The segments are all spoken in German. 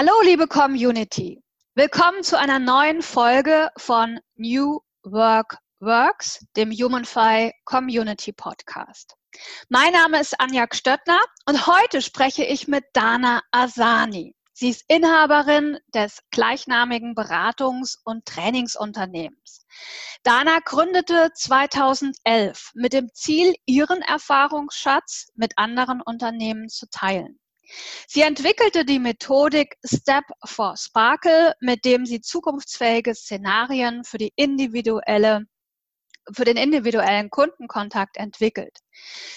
Hallo, liebe Community. Willkommen zu einer neuen Folge von New Work Works, dem HumanFi Community Podcast. Mein Name ist Anja Stöttner und heute spreche ich mit Dana Asani. Sie ist Inhaberin des gleichnamigen Beratungs- und Trainingsunternehmens. Dana gründete 2011 mit dem Ziel, ihren Erfahrungsschatz mit anderen Unternehmen zu teilen. Sie entwickelte die Methodik Step for Sparkle, mit dem sie zukunftsfähige Szenarien für für den individuellen Kundenkontakt entwickelt.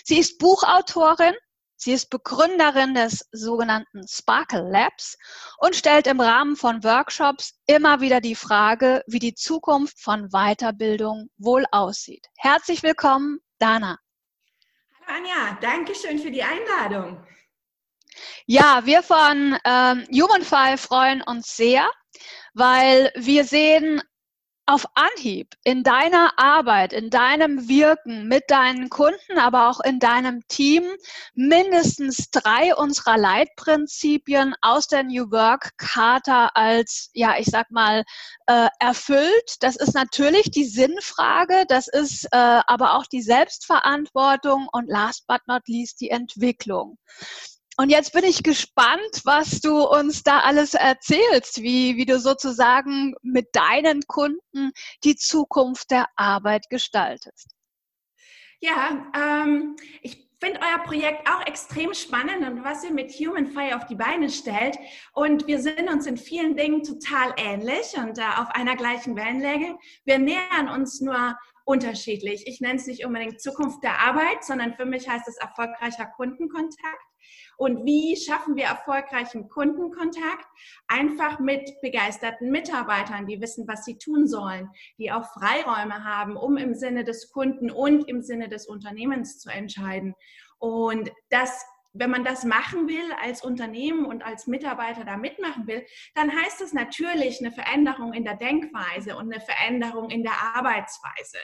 Sie ist Buchautorin, sie ist Begründerin des sogenannten Sparkle Labs und stellt im Rahmen von Workshops immer wieder die Frage, wie die Zukunft von Weiterbildung wohl aussieht. Herzlich willkommen, Dana. Hallo Anja, danke schön für die Einladung. Ja, wir von ähm, HumanFi freuen uns sehr, weil wir sehen auf Anhieb in deiner Arbeit, in deinem Wirken mit deinen Kunden, aber auch in deinem Team mindestens drei unserer Leitprinzipien aus der New Work Charta als, ja, ich sag mal, äh, erfüllt. Das ist natürlich die Sinnfrage, das ist äh, aber auch die Selbstverantwortung und last but not least die Entwicklung. Und jetzt bin ich gespannt, was du uns da alles erzählst, wie, wie du sozusagen mit deinen Kunden die Zukunft der Arbeit gestaltest. Ja, ähm, ich finde euer Projekt auch extrem spannend und was ihr mit Human Fire auf die Beine stellt. Und wir sind uns in vielen Dingen total ähnlich und äh, auf einer gleichen Wellenlänge. Wir nähern uns nur unterschiedlich. Ich nenne es nicht unbedingt Zukunft der Arbeit, sondern für mich heißt es erfolgreicher Kundenkontakt. Und wie schaffen wir erfolgreichen Kundenkontakt? Einfach mit begeisterten Mitarbeitern, die wissen, was sie tun sollen, die auch Freiräume haben, um im Sinne des Kunden und im Sinne des Unternehmens zu entscheiden. Und das wenn man das machen will als Unternehmen und als Mitarbeiter da mitmachen will, dann heißt es natürlich eine Veränderung in der Denkweise und eine Veränderung in der Arbeitsweise.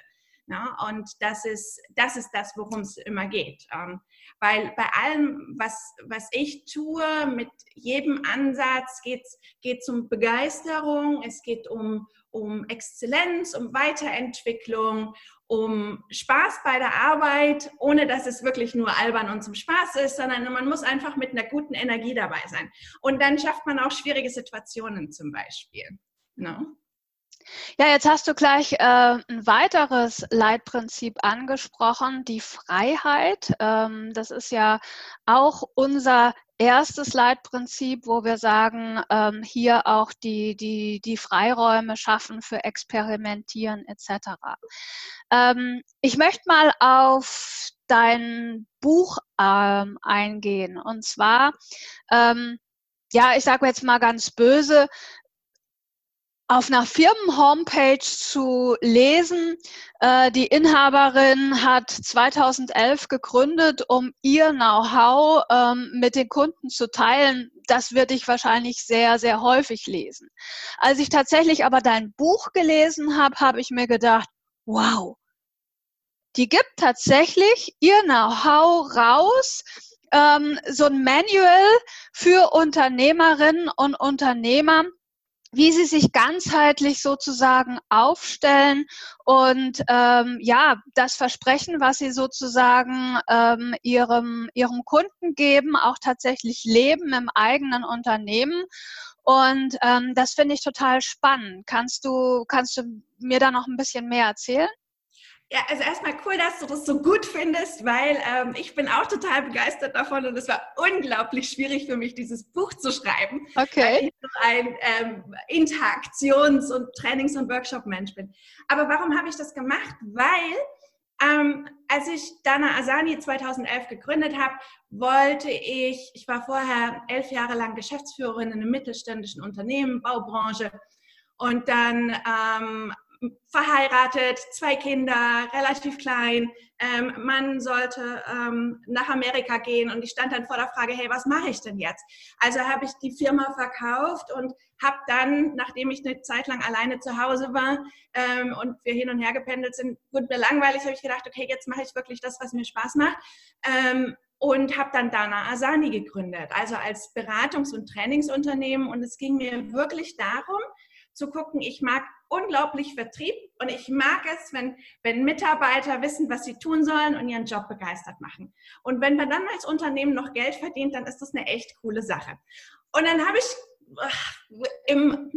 Ja, und das ist, das ist das, worum es immer geht. Ähm, weil bei allem, was, was ich tue, mit jedem Ansatz geht es um Begeisterung, es geht um, um Exzellenz, um Weiterentwicklung, um Spaß bei der Arbeit, ohne dass es wirklich nur albern und zum Spaß ist, sondern man muss einfach mit einer guten Energie dabei sein. Und dann schafft man auch schwierige Situationen zum Beispiel. No? Ja, jetzt hast du gleich äh, ein weiteres Leitprinzip angesprochen, die Freiheit. Ähm, das ist ja auch unser erstes Leitprinzip, wo wir sagen, ähm, hier auch die, die, die Freiräume schaffen für Experimentieren etc. Ähm, ich möchte mal auf dein Buch ähm, eingehen. Und zwar, ähm, ja, ich sage jetzt mal ganz böse, auf einer Firmen-Homepage zu lesen. Äh, die Inhaberin hat 2011 gegründet, um ihr Know-how ähm, mit den Kunden zu teilen. Das würde ich wahrscheinlich sehr, sehr häufig lesen. Als ich tatsächlich aber dein Buch gelesen habe, habe ich mir gedacht, wow, die gibt tatsächlich ihr Know-how raus, ähm, so ein Manual für Unternehmerinnen und Unternehmer, wie sie sich ganzheitlich sozusagen aufstellen und ähm, ja, das Versprechen, was sie sozusagen ähm, ihrem, ihrem Kunden geben, auch tatsächlich leben im eigenen Unternehmen. Und ähm, das finde ich total spannend. Kannst du, kannst du mir da noch ein bisschen mehr erzählen? Ja, also erstmal cool, dass du das so gut findest, weil ähm, ich bin auch total begeistert davon und es war unglaublich schwierig für mich, dieses Buch zu schreiben. Okay. Weil ich so ein ähm, Interaktions- und Trainings- und Workshop-Mensch bin. Aber warum habe ich das gemacht? Weil ähm, als ich Dana Asani 2011 gegründet habe, wollte ich, ich war vorher elf Jahre lang Geschäftsführerin in einem mittelständischen Unternehmen, Baubranche. Und dann ähm, verheiratet, zwei Kinder, relativ klein. Ähm, man sollte ähm, nach Amerika gehen und ich stand dann vor der Frage, hey, was mache ich denn jetzt? Also habe ich die Firma verkauft und habe dann, nachdem ich eine Zeit lang alleine zu Hause war ähm, und wir hin und her gependelt sind, wurde mir langweilig, habe ich gedacht, okay, jetzt mache ich wirklich das, was mir Spaß macht. Ähm, und habe dann Dana Asani gegründet, also als Beratungs- und Trainingsunternehmen. Und es ging mir wirklich darum, zu gucken, ich mag unglaublich Vertrieb und ich mag es, wenn, wenn Mitarbeiter wissen, was sie tun sollen und ihren Job begeistert machen. Und wenn man dann als Unternehmen noch Geld verdient, dann ist das eine echt coole Sache. Und dann habe ich im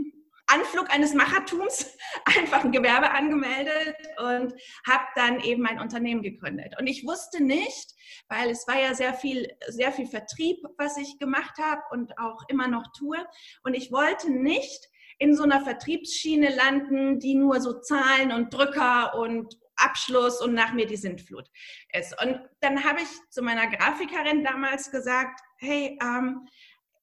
Anflug eines Machertums einfach ein Gewerbe angemeldet und habe dann eben mein Unternehmen gegründet. Und ich wusste nicht, weil es war ja sehr viel, sehr viel Vertrieb, was ich gemacht habe und auch immer noch tue. Und ich wollte nicht in so einer Vertriebsschiene landen, die nur so Zahlen und Drücker und Abschluss und nach mir die Sintflut ist. Und dann habe ich zu meiner Grafikerin damals gesagt, hey, ähm,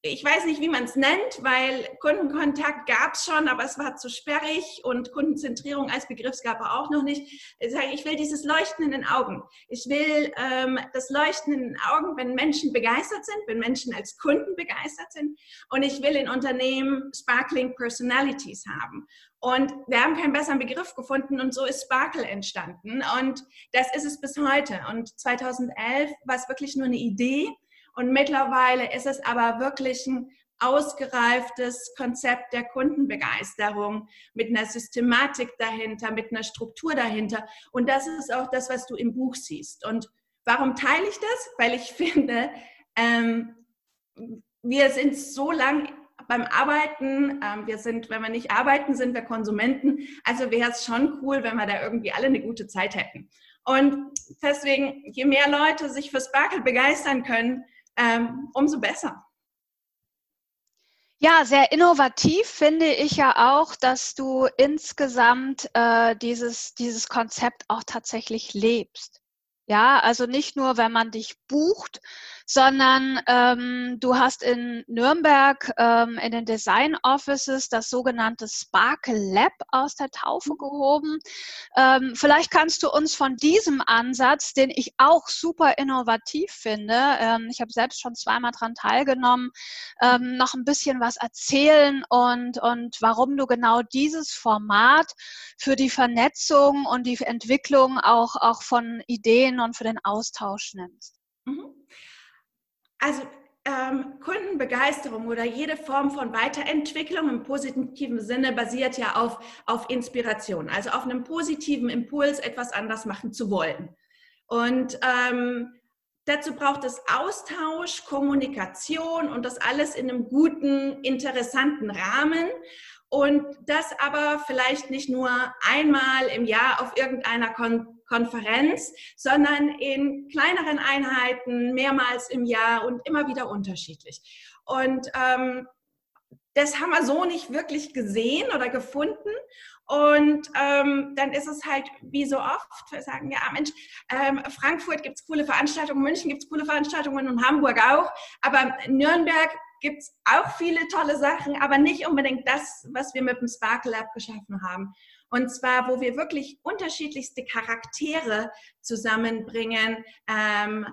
ich weiß nicht, wie man es nennt, weil Kundenkontakt gab es schon, aber es war zu sperrig und Kundenzentrierung als Begriff gab es auch noch nicht. Ich sage, ich will dieses Leuchten in den Augen. Ich will ähm, das Leuchten in den Augen, wenn Menschen begeistert sind, wenn Menschen als Kunden begeistert sind. Und ich will in Unternehmen Sparkling Personalities haben. Und wir haben keinen besseren Begriff gefunden und so ist Sparkle entstanden. Und das ist es bis heute. Und 2011 war es wirklich nur eine Idee und mittlerweile ist es aber wirklich ein ausgereiftes Konzept der Kundenbegeisterung mit einer Systematik dahinter, mit einer Struktur dahinter. Und das ist auch das, was du im Buch siehst. Und warum teile ich das? Weil ich finde, ähm, wir sind so lang beim Arbeiten, ähm, wir sind, wenn wir nicht arbeiten, sind wir Konsumenten. Also wäre es schon cool, wenn wir da irgendwie alle eine gute Zeit hätten. Und deswegen, je mehr Leute sich für Sparkle begeistern können, ähm, umso besser. Ja, sehr innovativ finde ich ja auch, dass du insgesamt äh, dieses, dieses Konzept auch tatsächlich lebst. Ja, also nicht nur, wenn man dich bucht, sondern ähm, du hast in Nürnberg ähm, in den Design Offices das sogenannte Sparkle Lab aus der Taufe mhm. gehoben. Ähm, vielleicht kannst du uns von diesem Ansatz, den ich auch super innovativ finde, ähm, ich habe selbst schon zweimal daran teilgenommen, ähm, noch ein bisschen was erzählen und, und warum du genau dieses Format für die Vernetzung und die Entwicklung auch, auch von Ideen und für den Austausch nimmst. Mhm. Also ähm, Kundenbegeisterung oder jede Form von Weiterentwicklung im positiven Sinne basiert ja auf, auf Inspiration, also auf einem positiven Impuls, etwas anders machen zu wollen. Und ähm, dazu braucht es Austausch, Kommunikation und das alles in einem guten, interessanten Rahmen. Und das aber vielleicht nicht nur einmal im Jahr auf irgendeiner Kon Konferenz, sondern in kleineren Einheiten, mehrmals im Jahr und immer wieder unterschiedlich. Und ähm, das haben wir so nicht wirklich gesehen oder gefunden. Und ähm, dann ist es halt wie so oft, wir sagen, ja Mensch, ähm, Frankfurt gibt es coole Veranstaltungen, München gibt es coole Veranstaltungen und Hamburg auch. Aber Nürnberg gibt es auch viele tolle Sachen, aber nicht unbedingt das, was wir mit dem Sparkle Lab geschaffen haben. Und zwar, wo wir wirklich unterschiedlichste Charaktere zusammenbringen. Ähm,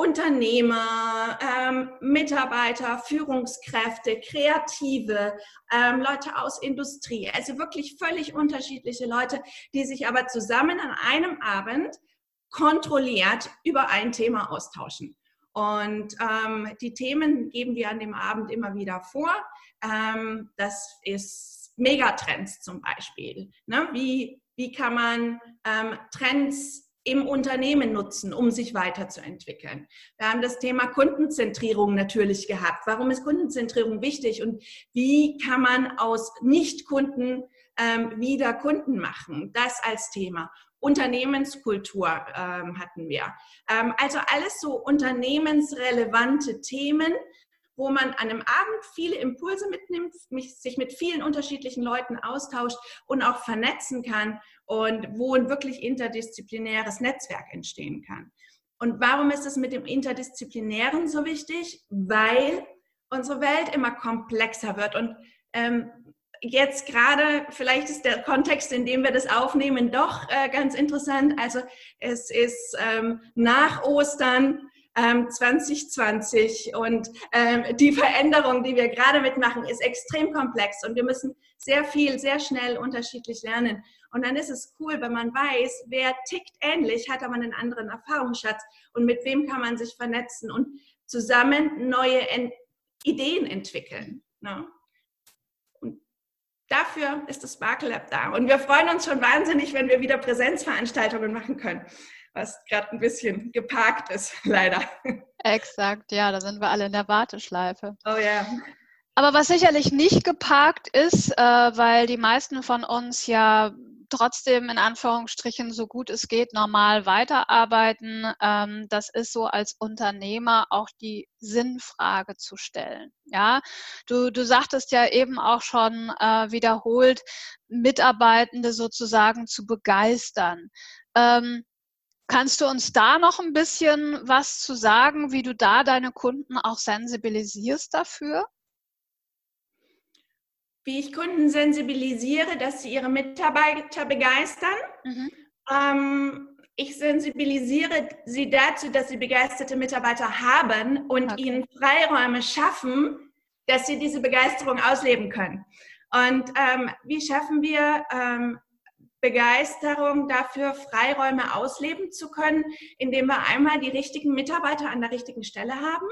Unternehmer, ähm, Mitarbeiter, Führungskräfte, Kreative, ähm, Leute aus Industrie. Also wirklich völlig unterschiedliche Leute, die sich aber zusammen an einem Abend kontrolliert über ein Thema austauschen. Und ähm, die Themen geben wir an dem Abend immer wieder vor. Ähm, das ist Megatrends zum Beispiel. Ne? Wie, wie kann man ähm, Trends im Unternehmen nutzen, um sich weiterzuentwickeln. Wir haben das Thema Kundenzentrierung natürlich gehabt. Warum ist Kundenzentrierung wichtig und wie kann man aus Nicht-Kunden ähm, wieder Kunden machen? Das als Thema. Unternehmenskultur ähm, hatten wir. Ähm, also alles so unternehmensrelevante Themen, wo man an einem Abend viele Impulse mitnimmt, sich mit vielen unterschiedlichen Leuten austauscht und auch vernetzen kann und wo ein wirklich interdisziplinäres Netzwerk entstehen kann. Und warum ist es mit dem Interdisziplinären so wichtig? Weil unsere Welt immer komplexer wird und ähm, jetzt gerade, vielleicht ist der Kontext, in dem wir das aufnehmen, doch äh, ganz interessant. Also es ist ähm, nach Ostern 2020 ähm, und ähm, die Veränderung, die wir gerade mitmachen, ist extrem komplex und wir müssen sehr viel, sehr schnell unterschiedlich lernen. Und dann ist es cool, wenn man weiß, wer tickt ähnlich, hat aber einen anderen Erfahrungsschatz und mit wem kann man sich vernetzen und zusammen neue Ideen entwickeln. Ne? Und dafür ist das Sparkle Lab da. Und wir freuen uns schon wahnsinnig, wenn wir wieder Präsenzveranstaltungen machen können, was gerade ein bisschen geparkt ist, leider. Exakt, ja, da sind wir alle in der Warteschleife. Oh ja. Aber was sicherlich nicht geparkt ist, äh, weil die meisten von uns ja trotzdem in Anführungsstrichen so gut es geht normal weiterarbeiten. Ähm, das ist so als Unternehmer auch die Sinnfrage zu stellen. Ja, du, du sagtest ja eben auch schon äh, wiederholt, Mitarbeitende sozusagen zu begeistern. Ähm, Kannst du uns da noch ein bisschen was zu sagen, wie du da deine Kunden auch sensibilisierst dafür? wie ich Kunden sensibilisiere, dass sie ihre Mitarbeiter begeistern. Mhm. Ähm, ich sensibilisiere sie dazu, dass sie begeisterte Mitarbeiter haben und okay. ihnen Freiräume schaffen, dass sie diese Begeisterung ausleben können. Und ähm, wie schaffen wir ähm, Begeisterung dafür, Freiräume ausleben zu können, indem wir einmal die richtigen Mitarbeiter an der richtigen Stelle haben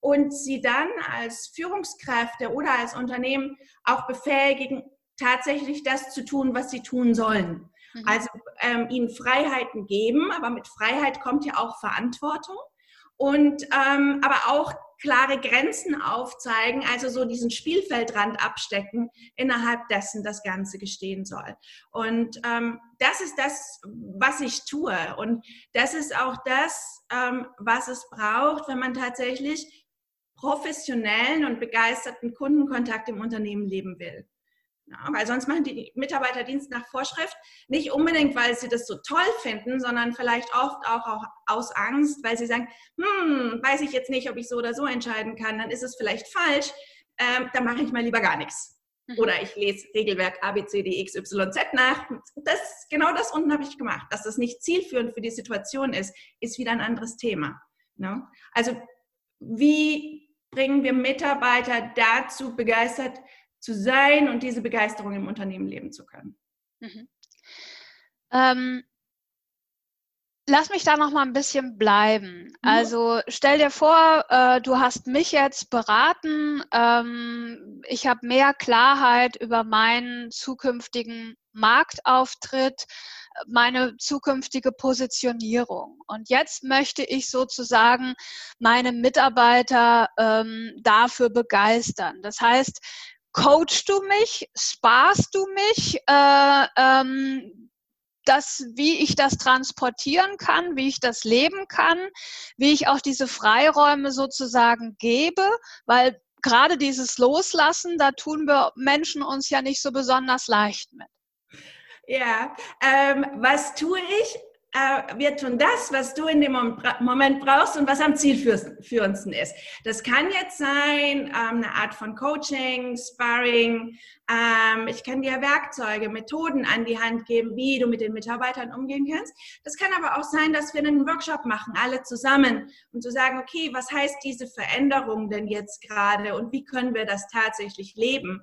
und sie dann als Führungskräfte oder als Unternehmen auch befähigen, tatsächlich das zu tun, was sie tun sollen. Mhm. Also ähm, ihnen Freiheiten geben, aber mit Freiheit kommt ja auch Verantwortung und ähm, aber auch klare Grenzen aufzeigen, also so diesen Spielfeldrand abstecken, innerhalb dessen das Ganze gestehen soll. Und ähm, das ist das, was ich tue. Und das ist auch das, ähm, was es braucht, wenn man tatsächlich professionellen und begeisterten Kundenkontakt im Unternehmen leben will. Ja, weil sonst machen die Mitarbeiter Dienst nach Vorschrift nicht unbedingt, weil sie das so toll finden, sondern vielleicht oft auch, auch aus Angst, weil sie sagen, hm, weiß ich jetzt nicht, ob ich so oder so entscheiden kann, dann ist es vielleicht falsch, ähm, dann mache ich mal lieber gar nichts. Mhm. Oder ich lese Regelwerk ABCDXYZ nach. Das, genau das unten habe ich gemacht. Dass das nicht zielführend für die Situation ist, ist wieder ein anderes Thema. Ne? Also wie bringen wir Mitarbeiter dazu, begeistert zu sein und diese Begeisterung im Unternehmen leben zu können. Mhm. Ähm, lass mich da noch mal ein bisschen bleiben. Mhm. Also stell dir vor, äh, du hast mich jetzt beraten. Ähm, ich habe mehr Klarheit über meinen zukünftigen Marktauftritt meine zukünftige Positionierung. Und jetzt möchte ich sozusagen meine Mitarbeiter ähm, dafür begeistern. Das heißt, coachst du mich, sparst du mich, äh, ähm, das, wie ich das transportieren kann, wie ich das leben kann, wie ich auch diese Freiräume sozusagen gebe, weil gerade dieses Loslassen, da tun wir Menschen uns ja nicht so besonders leicht mit. Ja, ähm, was tue ich? Äh, wir tun das, was du in dem Moment brauchst und was am zielführendsten ist. Das kann jetzt sein ähm, eine Art von Coaching, Sparring. Ähm, ich kann dir Werkzeuge, Methoden an die Hand geben, wie du mit den Mitarbeitern umgehen kannst. Das kann aber auch sein, dass wir einen Workshop machen, alle zusammen, um zu sagen, okay, was heißt diese Veränderung denn jetzt gerade und wie können wir das tatsächlich leben?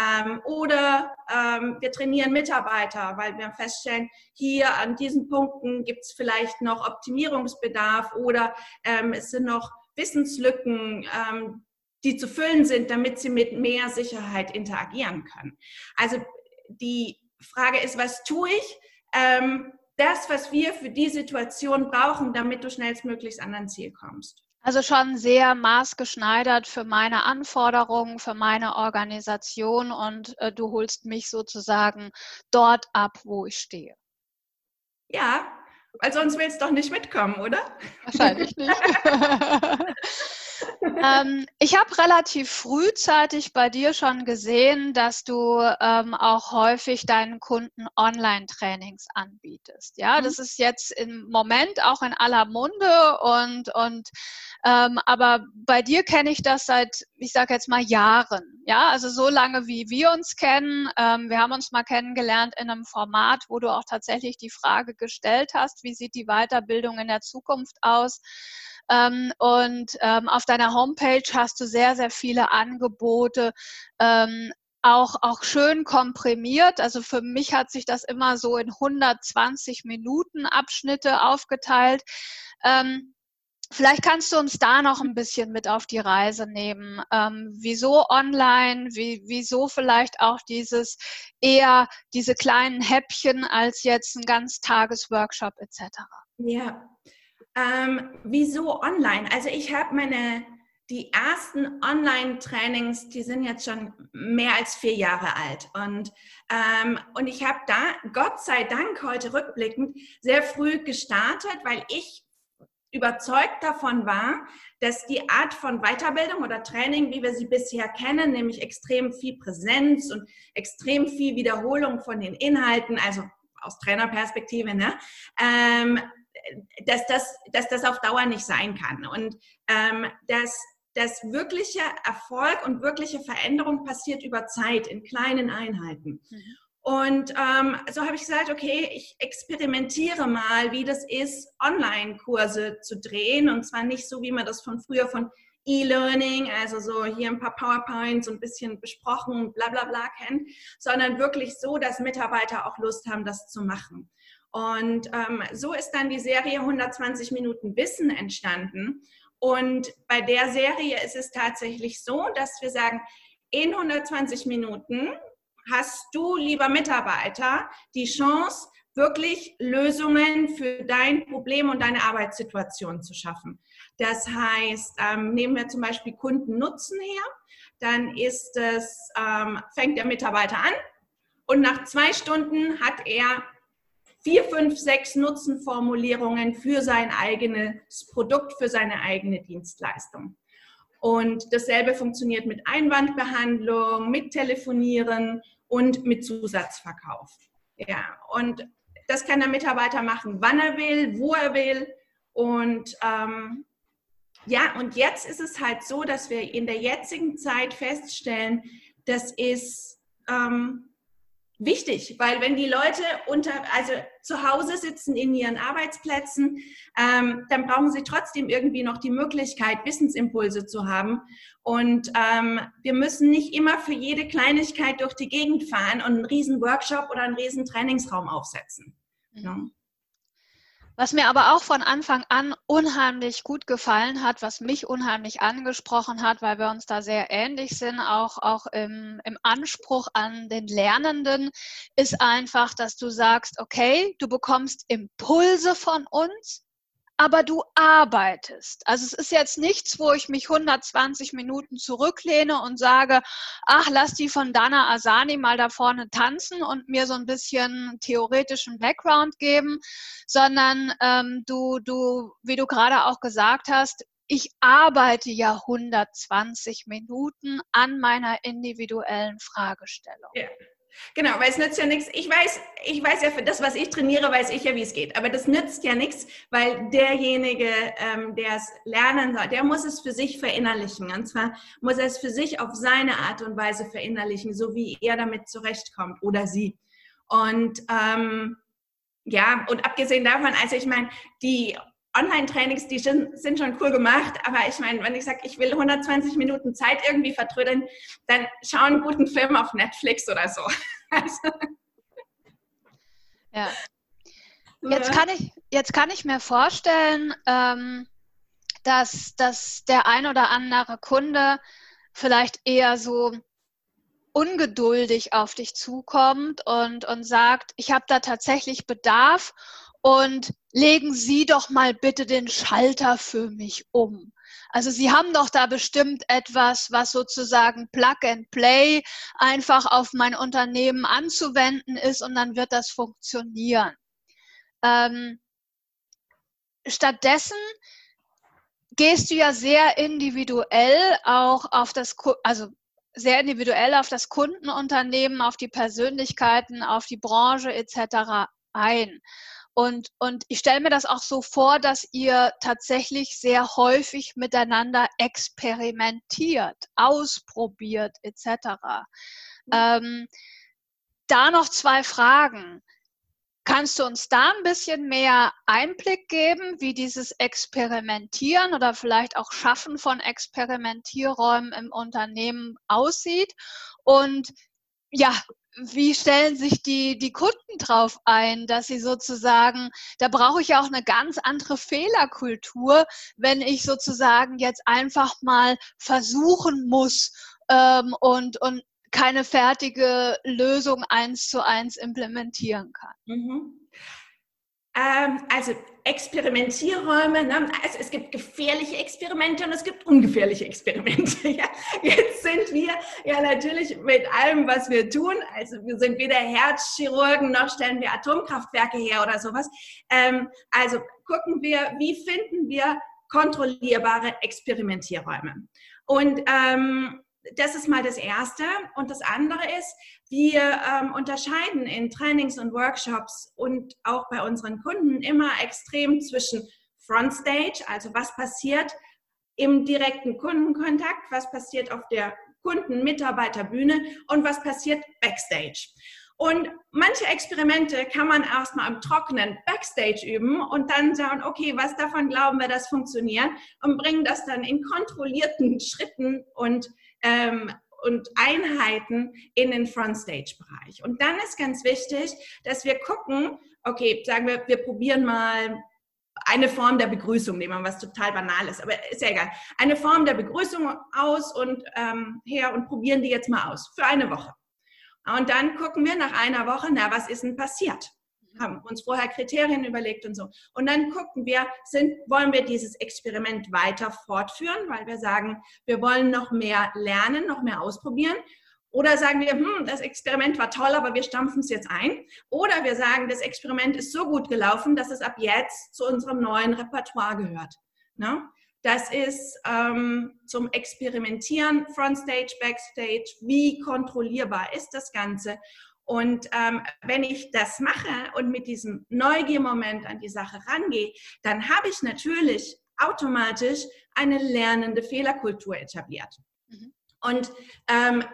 Ähm, oder ähm, wir trainieren Mitarbeiter, weil wir feststellen, hier an diesen Punkten gibt es vielleicht noch Optimierungsbedarf oder ähm, es sind noch Wissenslücken, ähm, die zu füllen sind, damit sie mit mehr Sicherheit interagieren können. Also die Frage ist, was tue ich? Ähm, das, was wir für die Situation brauchen, damit du schnellstmöglichst an dein Ziel kommst. Also schon sehr maßgeschneidert für meine Anforderungen, für meine Organisation und äh, du holst mich sozusagen dort ab, wo ich stehe. Ja, weil sonst willst du doch nicht mitkommen, oder? Wahrscheinlich nicht. ähm, ich habe relativ frühzeitig bei dir schon gesehen, dass du ähm, auch häufig deinen Kunden Online-Trainings anbietest. Ja, mhm. das ist jetzt im Moment auch in aller Munde und, und ähm, aber bei dir kenne ich das seit, ich sage jetzt mal Jahren. Ja, also so lange wie wir uns kennen. Ähm, wir haben uns mal kennengelernt in einem Format, wo du auch tatsächlich die Frage gestellt hast, wie sieht die Weiterbildung in der Zukunft aus? Ähm, und ähm, auf deiner Homepage hast du sehr, sehr viele Angebote, ähm, auch, auch schön komprimiert. Also für mich hat sich das immer so in 120 Minuten Abschnitte aufgeteilt. Ähm, Vielleicht kannst du uns da noch ein bisschen mit auf die Reise nehmen. Ähm, wieso online? Wie, wieso vielleicht auch dieses eher diese kleinen Häppchen als jetzt ein Ganztagesworkshop etc. Ja, ähm, wieso online? Also ich habe meine die ersten Online-Trainings, die sind jetzt schon mehr als vier Jahre alt. Und, ähm, und ich habe da, Gott sei Dank, heute rückblickend, sehr früh gestartet, weil ich überzeugt davon war, dass die Art von Weiterbildung oder Training, wie wir sie bisher kennen, nämlich extrem viel Präsenz und extrem viel Wiederholung von den Inhalten, also aus Trainerperspektive, ne, ähm, dass, das, dass das auf Dauer nicht sein kann. Und ähm, dass dass wirkliche Erfolg und wirkliche Veränderung passiert über Zeit in kleinen Einheiten. Mhm. Und ähm, so habe ich gesagt, okay, ich experimentiere mal, wie das ist, Online-Kurse zu drehen. Und zwar nicht so, wie man das von früher von E-Learning, also so hier ein paar PowerPoints und ein bisschen besprochen, bla bla bla kennt, sondern wirklich so, dass Mitarbeiter auch Lust haben, das zu machen. Und ähm, so ist dann die Serie 120 Minuten Wissen entstanden. Und bei der Serie ist es tatsächlich so, dass wir sagen, in 120 Minuten hast du, lieber Mitarbeiter, die Chance, wirklich Lösungen für dein Problem und deine Arbeitssituation zu schaffen. Das heißt, ähm, nehmen wir zum Beispiel Kundennutzen her, dann ist es, ähm, fängt der Mitarbeiter an und nach zwei Stunden hat er vier, fünf, sechs Nutzenformulierungen für sein eigenes Produkt, für seine eigene Dienstleistung. Und dasselbe funktioniert mit Einwandbehandlung, mit Telefonieren und mit Zusatzverkauf. Ja, und das kann der Mitarbeiter machen, wann er will, wo er will. Und ähm, ja, und jetzt ist es halt so, dass wir in der jetzigen Zeit feststellen, das ist ähm, wichtig, weil wenn die Leute unter, also zu Hause sitzen in ihren Arbeitsplätzen, ähm, dann brauchen sie trotzdem irgendwie noch die Möglichkeit, Wissensimpulse zu haben. Und ähm, wir müssen nicht immer für jede Kleinigkeit durch die Gegend fahren und einen riesen Workshop oder einen riesen Trainingsraum aufsetzen. Mhm. Was mir aber auch von Anfang an unheimlich gut gefallen hat, was mich unheimlich angesprochen hat, weil wir uns da sehr ähnlich sind, auch, auch im, im Anspruch an den Lernenden, ist einfach, dass du sagst, okay, du bekommst Impulse von uns, aber du arbeitest. Also es ist jetzt nichts, wo ich mich 120 Minuten zurücklehne und sage, ach, lass die von Dana Asani mal da vorne tanzen und mir so ein bisschen theoretischen Background geben, sondern ähm, du, du, wie du gerade auch gesagt hast, ich arbeite ja 120 Minuten an meiner individuellen Fragestellung. Ja. Genau, weil es nützt ja nichts. Ich weiß, ich weiß ja für das, was ich trainiere, weiß ich ja, wie es geht. Aber das nützt ja nichts, weil derjenige, ähm, der es lernen soll, der muss es für sich verinnerlichen. Und zwar muss er es für sich auf seine Art und Weise verinnerlichen, so wie er damit zurechtkommt oder sie. Und ähm, ja, und abgesehen davon, also ich meine, die Online-Trainings, die sind schon cool gemacht, aber ich meine, wenn ich sage, ich will 120 Minuten Zeit irgendwie vertrödeln, dann schau einen guten Film auf Netflix oder so. Also. Ja. Jetzt kann ich, jetzt kann ich mir vorstellen, ähm, dass, dass der ein oder andere Kunde vielleicht eher so ungeduldig auf dich zukommt und, und sagt, ich habe da tatsächlich Bedarf und legen Sie doch mal bitte den Schalter für mich um. Also Sie haben doch da bestimmt etwas, was sozusagen Plug and Play einfach auf mein Unternehmen anzuwenden ist und dann wird das funktionieren. Ähm, stattdessen gehst du ja sehr individuell auch auf das, also sehr individuell auf das Kundenunternehmen, auf die Persönlichkeiten, auf die Branche etc. ein. Und, und ich stelle mir das auch so vor, dass ihr tatsächlich sehr häufig miteinander experimentiert, ausprobiert etc. Mhm. Ähm, da noch zwei Fragen. Kannst du uns da ein bisschen mehr Einblick geben, wie dieses Experimentieren oder vielleicht auch Schaffen von Experimentierräumen im Unternehmen aussieht? Und ja, wie stellen sich die, die Kunden drauf ein, dass sie sozusagen, da brauche ich auch eine ganz andere Fehlerkultur, wenn ich sozusagen jetzt einfach mal versuchen muss ähm, und, und keine fertige Lösung eins zu eins implementieren kann. Mhm. Ähm, also Experimentierräume, ne? also es gibt gefährliche Experimente und es gibt ungefährliche Experimente. Ja? Jetzt sind wir ja natürlich mit allem, was wir tun, also wir sind weder Herzchirurgen noch stellen wir Atomkraftwerke her oder sowas. Ähm, also gucken wir, wie finden wir kontrollierbare Experimentierräume. Und ähm, das ist mal das Erste. Und das andere ist, wir ähm, unterscheiden in Trainings und Workshops und auch bei unseren Kunden immer extrem zwischen Frontstage, also was passiert im direkten Kundenkontakt, was passiert auf der Kunden-Mitarbeiterbühne und was passiert Backstage. Und manche Experimente kann man erstmal im Trockenen Backstage üben und dann sagen, okay, was davon glauben wir, das funktioniert und bringen das dann in kontrollierten Schritten und ähm, und Einheiten in den Frontstage-Bereich. Und dann ist ganz wichtig, dass wir gucken, okay, sagen wir, wir probieren mal eine Form der Begrüßung, nehmen wir was total banal ist, aber ist ja egal. Eine Form der Begrüßung aus und ähm, her und probieren die jetzt mal aus für eine Woche. Und dann gucken wir nach einer Woche, na, was ist denn passiert? Haben uns vorher Kriterien überlegt und so. Und dann gucken wir, sind, wollen wir dieses Experiment weiter fortführen, weil wir sagen, wir wollen noch mehr lernen, noch mehr ausprobieren. Oder sagen wir, hm, das Experiment war toll, aber wir stampfen es jetzt ein. Oder wir sagen, das Experiment ist so gut gelaufen, dass es ab jetzt zu unserem neuen Repertoire gehört. Ne? Das ist ähm, zum Experimentieren, Frontstage, Backstage, wie kontrollierbar ist das Ganze. Und ähm, wenn ich das mache und mit diesem Neugiermoment an die Sache rangehe, dann habe ich natürlich automatisch eine lernende Fehlerkultur etabliert. Mhm. Und ähm,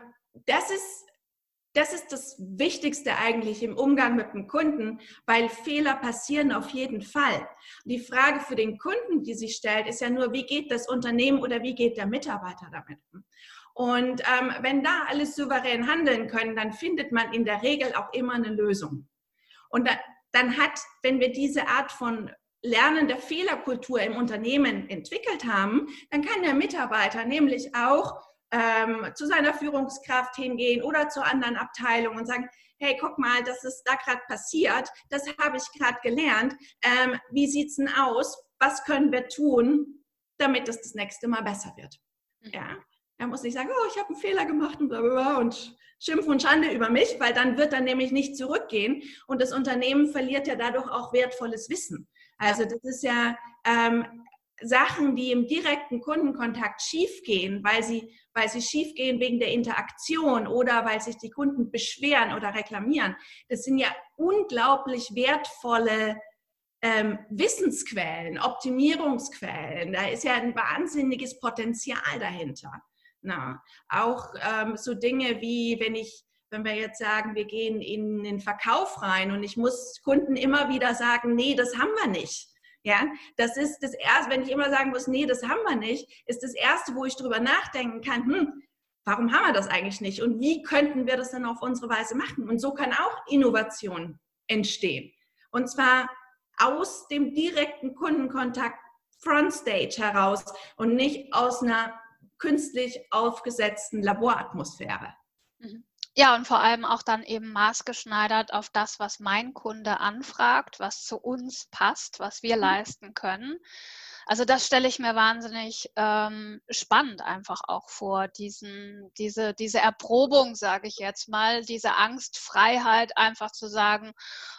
das ist das ist das Wichtigste eigentlich im Umgang mit dem Kunden, weil Fehler passieren auf jeden Fall. Die Frage für den Kunden, die sich stellt, ist ja nur, wie geht das Unternehmen oder wie geht der Mitarbeiter damit um? Und ähm, wenn da alles souverän handeln können, dann findet man in der Regel auch immer eine Lösung. Und da, dann hat, wenn wir diese Art von Lernen der Fehlerkultur im Unternehmen entwickelt haben, dann kann der Mitarbeiter nämlich auch ähm, zu seiner Führungskraft hingehen oder zur anderen Abteilung und sagen, hey, guck mal, das ist da gerade passiert, das habe ich gerade gelernt, ähm, wie sieht es denn aus, was können wir tun, damit es das nächste Mal besser wird. Mhm. Ja. Er muss nicht sagen, oh, ich habe einen Fehler gemacht und bla bla bla und Schimpf und Schande über mich, weil dann wird er nämlich nicht zurückgehen und das Unternehmen verliert ja dadurch auch wertvolles Wissen. Also das ist ja ähm, Sachen, die im direkten Kundenkontakt schiefgehen, weil sie, weil sie schiefgehen wegen der Interaktion oder weil sich die Kunden beschweren oder reklamieren. Das sind ja unglaublich wertvolle ähm, Wissensquellen, Optimierungsquellen. Da ist ja ein wahnsinniges Potenzial dahinter. Na, auch ähm, so Dinge wie, wenn ich, wenn wir jetzt sagen, wir gehen in den Verkauf rein und ich muss Kunden immer wieder sagen, nee, das haben wir nicht. Ja, das ist das erste, wenn ich immer sagen muss, nee, das haben wir nicht, ist das erste, wo ich drüber nachdenken kann, hm, warum haben wir das eigentlich nicht und wie könnten wir das dann auf unsere Weise machen? Und so kann auch Innovation entstehen. Und zwar aus dem direkten Kundenkontakt Frontstage heraus und nicht aus einer künstlich aufgesetzten Laboratmosphäre. Mhm. Ja, und vor allem auch dann eben maßgeschneidert auf das, was mein Kunde anfragt, was zu uns passt, was wir mhm. leisten können. Also das stelle ich mir wahnsinnig ähm, spannend einfach auch vor, diesen, diese, diese Erprobung, sage ich jetzt mal, diese Angstfreiheit, einfach zu sagen,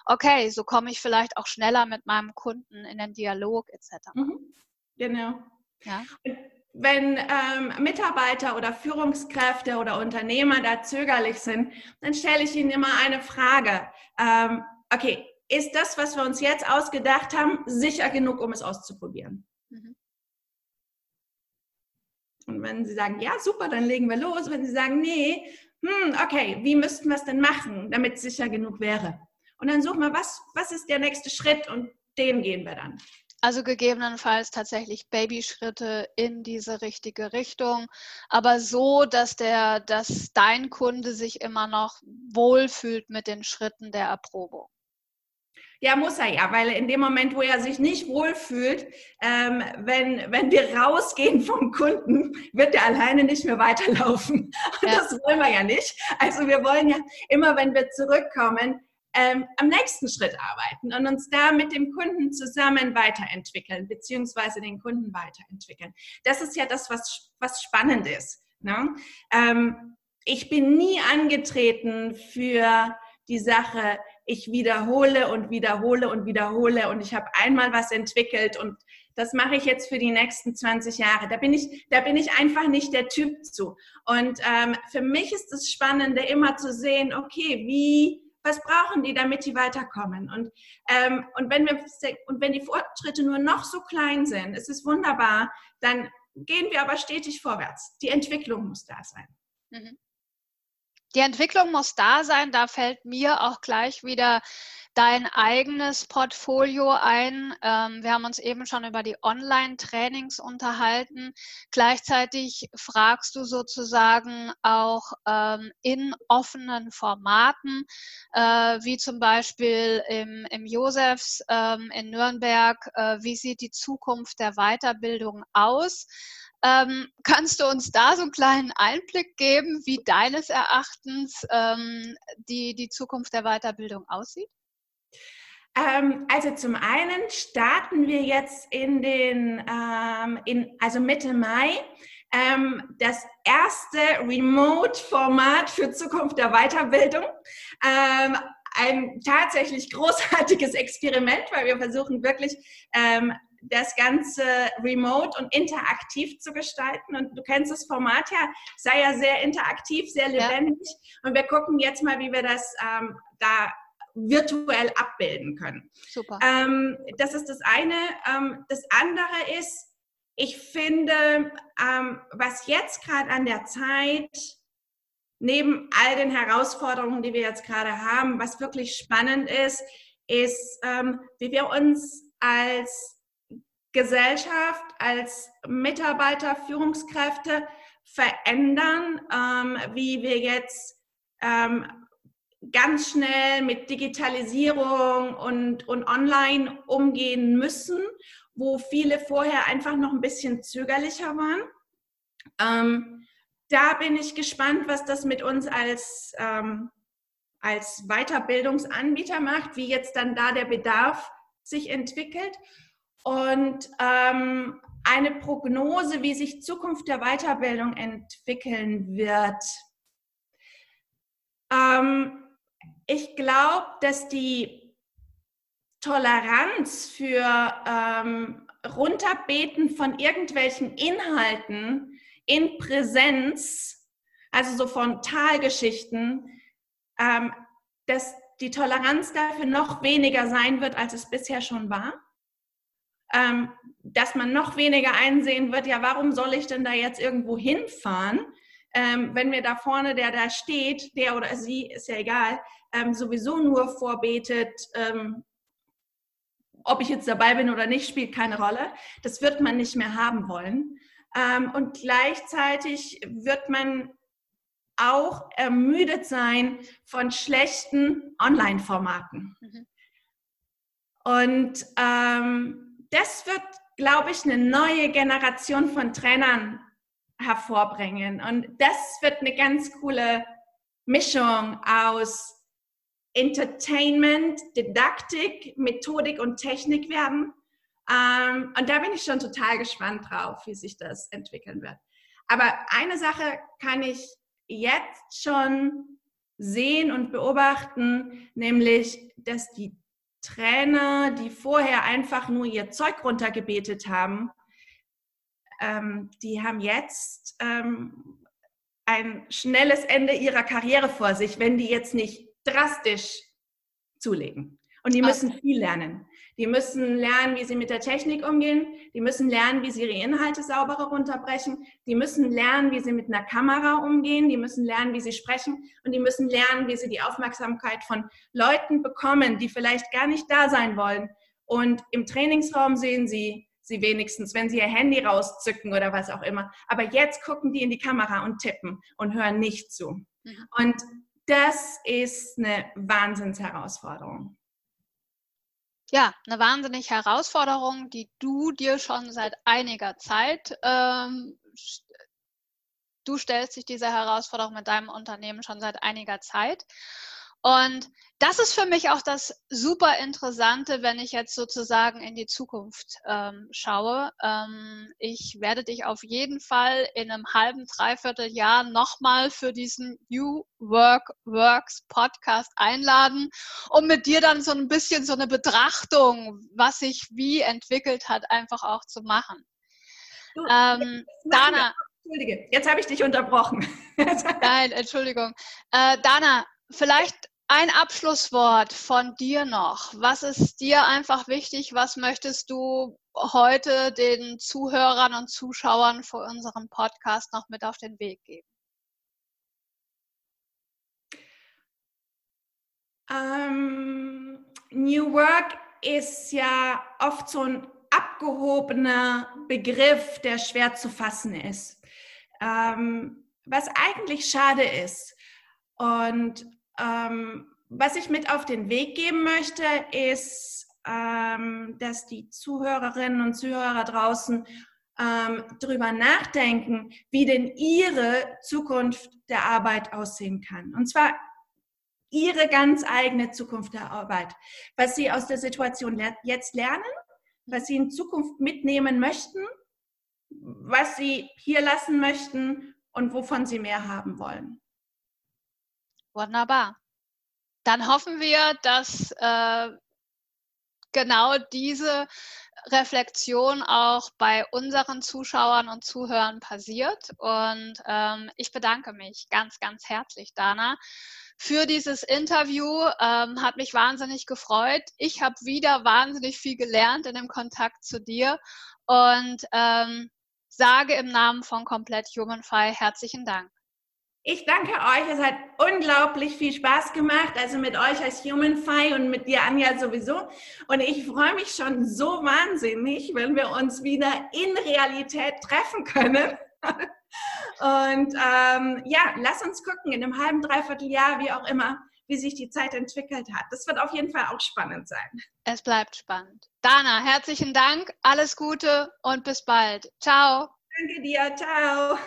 okay, so komme ich vielleicht auch schneller mit meinem Kunden in den Dialog etc. Mhm. Genau. Ja wenn ähm, Mitarbeiter oder Führungskräfte oder Unternehmer da zögerlich sind, dann stelle ich ihnen immer eine Frage. Ähm, okay, ist das, was wir uns jetzt ausgedacht haben, sicher genug, um es auszuprobieren? Mhm. Und wenn sie sagen, ja, super, dann legen wir los. Wenn sie sagen, nee, hm, okay, wie müssten wir es denn machen, damit es sicher genug wäre? Und dann suchen wir, was, was ist der nächste Schritt und den gehen wir dann. Also gegebenenfalls tatsächlich Babyschritte in diese richtige Richtung, aber so, dass der, dass dein Kunde sich immer noch wohlfühlt mit den Schritten der Erprobung. Ja, muss er ja, weil in dem Moment, wo er sich nicht wohlfühlt, ähm, wenn, wenn wir rausgehen vom Kunden, wird er alleine nicht mehr weiterlaufen. Und ja. das wollen wir ja nicht. Also wir wollen ja immer, wenn wir zurückkommen, ähm, am nächsten Schritt arbeiten und uns da mit dem Kunden zusammen weiterentwickeln, beziehungsweise den Kunden weiterentwickeln. Das ist ja das, was, was spannend ist. Ne? Ähm, ich bin nie angetreten für die Sache, ich wiederhole und wiederhole und wiederhole und ich habe einmal was entwickelt und das mache ich jetzt für die nächsten 20 Jahre. Da bin ich, da bin ich einfach nicht der Typ zu. Und ähm, für mich ist das Spannende, immer zu sehen, okay, wie, was brauchen die, damit die weiterkommen? Und, ähm, und, wenn wir, und wenn die Fortschritte nur noch so klein sind, es ist wunderbar, dann gehen wir aber stetig vorwärts. Die Entwicklung muss da sein. Mhm. Die Entwicklung muss da sein. Da fällt mir auch gleich wieder dein eigenes Portfolio ein. Ähm, wir haben uns eben schon über die Online-Trainings unterhalten. Gleichzeitig fragst du sozusagen auch ähm, in offenen Formaten, äh, wie zum Beispiel im, im Josefs ähm, in Nürnberg, äh, wie sieht die Zukunft der Weiterbildung aus? Ähm, kannst du uns da so einen kleinen Einblick geben, wie deines Erachtens ähm, die, die Zukunft der Weiterbildung aussieht? Ähm, also zum einen starten wir jetzt in den, ähm, in, also Mitte Mai, ähm, das erste Remote-Format für Zukunft der Weiterbildung ähm, ein tatsächlich großartiges Experiment, weil wir versuchen wirklich ähm, das Ganze remote und interaktiv zu gestalten. Und du kennst das Format ja, sei ja sehr interaktiv, sehr lebendig. Ja. Und wir gucken jetzt mal, wie wir das ähm, da virtuell abbilden können. Super. Ähm, das ist das eine. Ähm, das andere ist, ich finde, ähm, was jetzt gerade an der Zeit neben all den Herausforderungen, die wir jetzt gerade haben, was wirklich spannend ist, ist, ähm, wie wir uns als Gesellschaft, als Mitarbeiter, Führungskräfte verändern, ähm, wie wir jetzt ähm, ganz schnell mit Digitalisierung und, und Online umgehen müssen, wo viele vorher einfach noch ein bisschen zögerlicher waren. Ähm, da bin ich gespannt, was das mit uns als, ähm, als Weiterbildungsanbieter macht, wie jetzt dann da der Bedarf sich entwickelt und ähm, eine Prognose, wie sich Zukunft der Weiterbildung entwickeln wird. Ähm, ich glaube, dass die Toleranz für ähm, Runterbeten von irgendwelchen Inhalten in Präsenz, also so von Talgeschichten, ähm, dass die Toleranz dafür noch weniger sein wird, als es bisher schon war. Ähm, dass man noch weniger einsehen wird, ja, warum soll ich denn da jetzt irgendwo hinfahren, ähm, wenn mir da vorne, der da steht, der oder sie, ist ja egal, ähm, sowieso nur vorbetet, ähm, ob ich jetzt dabei bin oder nicht, spielt keine Rolle. Das wird man nicht mehr haben wollen. Ähm, und gleichzeitig wird man auch ermüdet sein von schlechten Online-Formaten. Mhm. Und ähm, das wird, glaube ich, eine neue Generation von Trainern hervorbringen. Und das wird eine ganz coole Mischung aus Entertainment, Didaktik, Methodik und Technik werden. Ähm, und da bin ich schon total gespannt drauf, wie sich das entwickeln wird. Aber eine Sache kann ich jetzt schon sehen und beobachten, nämlich, dass die Trainer, die vorher einfach nur ihr Zeug runtergebetet haben, ähm, die haben jetzt ähm, ein schnelles Ende ihrer Karriere vor sich, wenn die jetzt nicht drastisch zulegen. Und die müssen okay. viel lernen. Die müssen lernen, wie sie mit der Technik umgehen. Die müssen lernen, wie sie ihre Inhalte sauberer runterbrechen. Die müssen lernen, wie sie mit einer Kamera umgehen. Die müssen lernen, wie sie sprechen. Und die müssen lernen, wie sie die Aufmerksamkeit von Leuten bekommen, die vielleicht gar nicht da sein wollen, Und im Trainingsraum sehen sie sie wenigstens, wenn sie ihr Handy rauszücken oder was auch immer. Aber jetzt gucken die in die Kamera und tippen und hören nicht zu. Mhm. Und das ist eine Wahnsinnsherausforderung. Ja, eine wahnsinnige Herausforderung, die du dir schon seit einiger Zeit ähm, du stellst dich dieser Herausforderung mit deinem Unternehmen schon seit einiger Zeit. Und das ist für mich auch das super Interessante, wenn ich jetzt sozusagen in die Zukunft ähm, schaue. Ähm, ich werde dich auf jeden Fall in einem halben, dreiviertel Jahr nochmal für diesen New Work Works Podcast einladen, um mit dir dann so ein bisschen so eine Betrachtung, was sich wie entwickelt hat, einfach auch zu machen. ähm, Dana. Entschuldige, jetzt habe ich dich unterbrochen. Nein, Entschuldigung. Äh, Dana, vielleicht ein Abschlusswort von dir noch. Was ist dir einfach wichtig? Was möchtest du heute den Zuhörern und Zuschauern für unseren Podcast noch mit auf den Weg geben? Um, ähm, New Work ist ja oft so ein abgehobener Begriff, der schwer zu fassen ist. Um, ähm, was eigentlich schade ist. Und ähm, was ich mit auf den Weg geben möchte, ist, ähm, dass die Zuhörerinnen und Zuhörer draußen ähm, darüber nachdenken, wie denn ihre Zukunft der Arbeit aussehen kann. Und zwar ihre ganz eigene Zukunft der Arbeit. Was sie aus der Situation jetzt lernen, was sie in Zukunft mitnehmen möchten, was sie hier lassen möchten und wovon sie mehr haben wollen. Wunderbar. Dann hoffen wir, dass äh, genau diese Reflexion auch bei unseren Zuschauern und Zuhörern passiert. Und ähm, ich bedanke mich ganz, ganz herzlich, Dana, für dieses Interview. Ähm, hat mich wahnsinnig gefreut. Ich habe wieder wahnsinnig viel gelernt in dem Kontakt zu dir und ähm, sage im Namen von Komplett Humanfy herzlichen Dank. Ich danke euch. Es hat unglaublich viel Spaß gemacht. Also mit euch als HumanFi und mit dir, Anja, sowieso. Und ich freue mich schon so wahnsinnig, wenn wir uns wieder in Realität treffen können. Und ähm, ja, lass uns gucken, in einem halben, dreiviertel Jahr, wie auch immer, wie sich die Zeit entwickelt hat. Das wird auf jeden Fall auch spannend sein. Es bleibt spannend. Dana, herzlichen Dank, alles Gute und bis bald. Ciao. Danke dir, ciao.